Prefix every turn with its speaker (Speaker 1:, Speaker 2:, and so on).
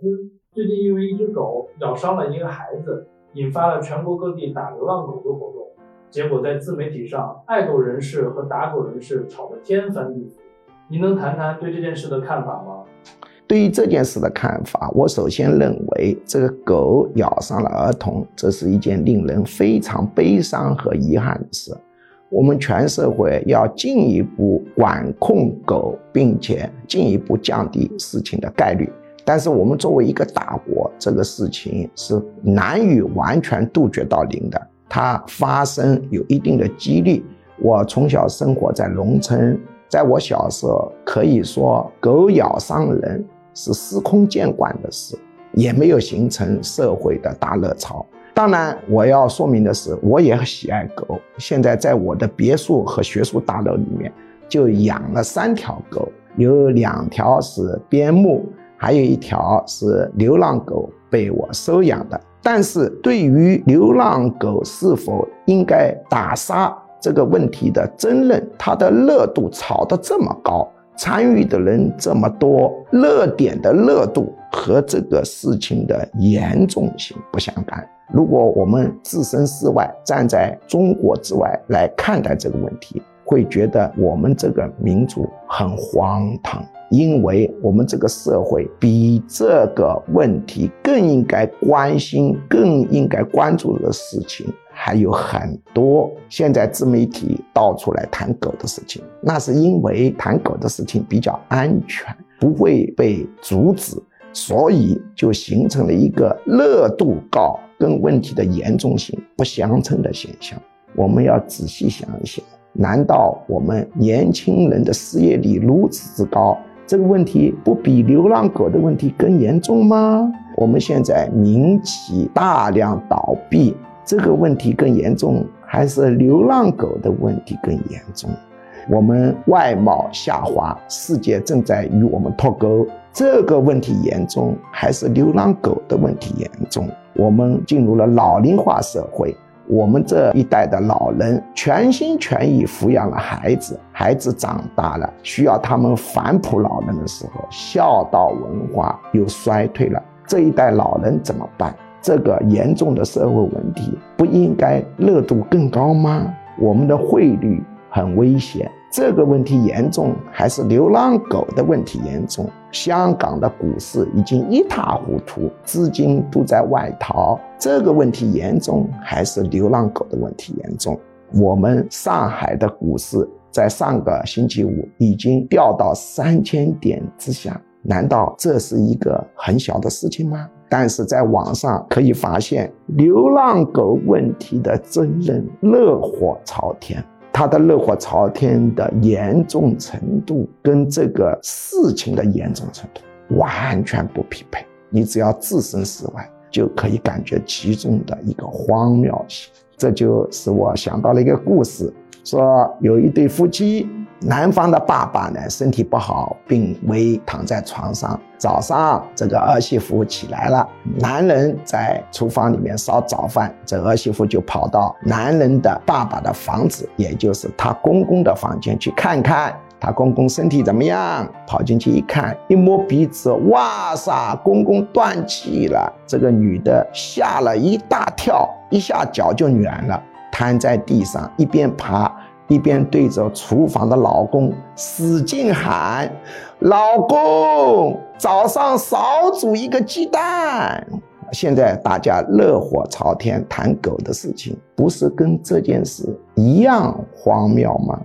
Speaker 1: 知，最近因为一只狗咬伤了一个孩子，引发了全国各地打流浪狗的活动，结果在自媒体上，爱狗人士和打狗人士吵得天翻地覆。您能谈谈对这件事的看法吗？
Speaker 2: 对于这件事的看法，我首先认为，这个狗咬伤了儿童，这是一件令人非常悲伤和遗憾的事。我们全社会要进一步管控狗，并且进一步降低事情的概率。但是，我们作为一个大国，这个事情是难以完全杜绝到零的。它发生有一定的几率。我从小生活在农村，在我小时候，可以说狗咬伤人。是司空见惯的事，也没有形成社会的大热潮。当然，我要说明的是，我也喜爱狗。现在在我的别墅和学术大楼里面，就养了三条狗，有两条是边牧，还有一条是流浪狗，被我收养的。但是对于流浪狗是否应该打杀这个问题的争论，它的热度炒得这么高。参与的人这么多，热点的热度和这个事情的严重性不相干。如果我们置身事外，站在中国之外来看待这个问题，会觉得我们这个民族很荒唐，因为我们这个社会比这个问题更应该关心、更应该关注的事情。还有很多现在自媒体到处来谈狗的事情，那是因为谈狗的事情比较安全，不会被阻止，所以就形成了一个热度高跟问题的严重性不相称的现象。我们要仔细想一想，难道我们年轻人的失业率如此之高，这个问题不比流浪狗的问题更严重吗？我们现在民企大量倒闭。这个问题更严重，还是流浪狗的问题更严重？我们外贸下滑，世界正在与我们脱钩。这个问题严重，还是流浪狗的问题严重？我们进入了老龄化社会，我们这一代的老人全心全意抚养了孩子，孩子长大了，需要他们反哺老人的时候，孝道文化又衰退了，这一代老人怎么办？这个严重的社会问题不应该热度更高吗？我们的汇率很危险，这个问题严重还是流浪狗的问题严重？香港的股市已经一塌糊涂，资金都在外逃，这个问题严重还是流浪狗的问题严重？我们上海的股市在上个星期五已经掉到三千点之下，难道这是一个很小的事情吗？但是在网上可以发现，流浪狗问题的争论热火朝天，他的热火朝天的严重程度跟这个事情的严重程度完全不匹配。你只要置身事外，就可以感觉其中的一个荒谬性。这就使我想到了一个故事，说有一对夫妻。男方的爸爸呢，身体不好，病危，躺在床上。早上，这个儿媳妇起来了，男人在厨房里面烧早饭，这儿媳妇就跑到男人的爸爸的房子，也就是他公公的房间去看看他公公身体怎么样。跑进去一看，一摸鼻子，哇塞，公公断气了。这个女的吓了一大跳，一下脚就软了，瘫在地上，一边爬。一边对着厨房的老公使劲喊：“老公，早上少煮一个鸡蛋。”现在大家热火朝天谈狗的事情，不是跟这件事一样荒谬吗？